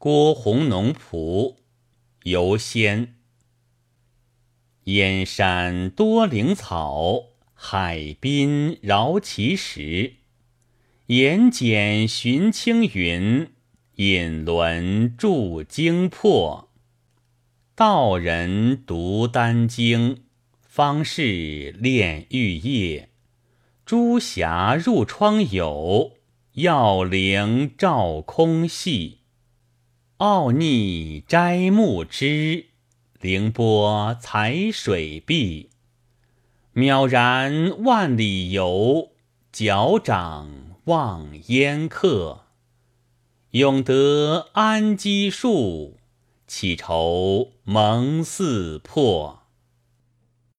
郭洪农仆游仙。燕山多灵草，海滨饶其石。岩简寻青云，引轮著精魄。道人读丹经，方士炼玉液。朱霞入窗有，耀灵照空隙。奥逆摘木枝，凌波采水碧。渺然万里游，脚掌望烟客。永得安基树，岂愁蒙四破。